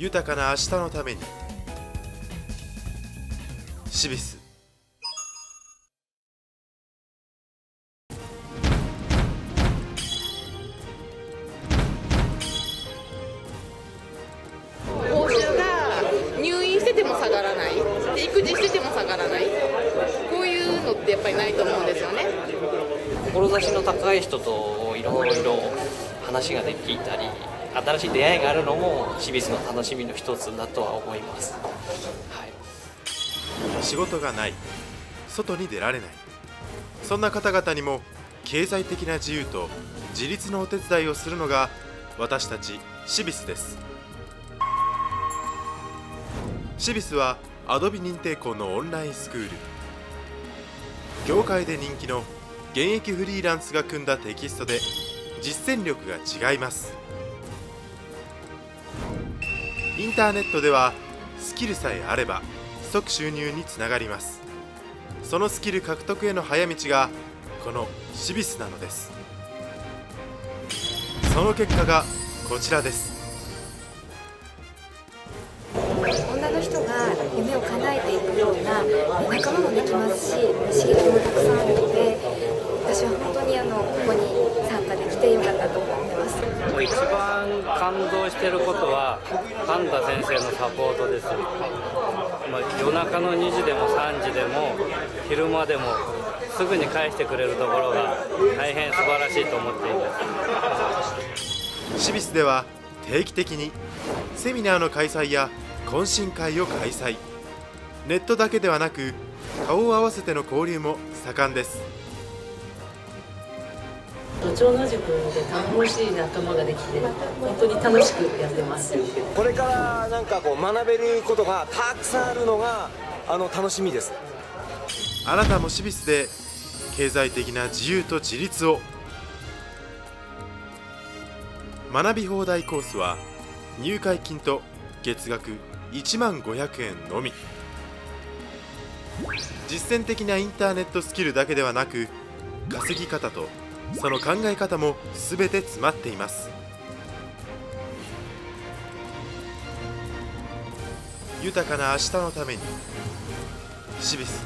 豊かな明日のために。シビス。報酬が入院してても下がらない。で育児してても下がらない。こういうのってやっぱりないと思うんですよね。志の高い人といろいろ話ができたり新しい出会いがあるのも清水の楽しみの一つだとは思います、はい、仕事がない外に出られない。そんな方々にも経済的な自由と自立のお手伝いをするのが私たちシビスです。シビスはアドビ認定校のオンラインスクール。業界で人気の現役フリーランスが組んだテキストで実践力が違います。インターネットではスキルさえあれば即収入につながります。そのスキル獲得への早道がこのシビスなのです。その結果がこちらです。女の人が夢を叶えていくような仲間もできますし刺激もたくさんあるので私は本当にあのここに参加できてよかったと思って一番感動してることはパンダ先生のサポートです、まあ、夜中の2時でも3時でも昼間でもすぐに返してくれるところが大変素晴らしいと思っています。シビスでは定期的にセミナーの開催や懇親会を開催。ネットだけではなく顔を合わせての交流も盛んです。部長の塾で頼もしい仲間ができて本当に楽しくやってます。これからなんかこう学べることがたくさんあるのがあの楽しみです。あなたもシビスで経済的な自由と自立を。学び放題コースは入会金と月額1万500円のみ。実践的なインターネットスキルだけではなく稼ぎ方とその考え方も全て詰まっています。豊かな明日のためにシビス。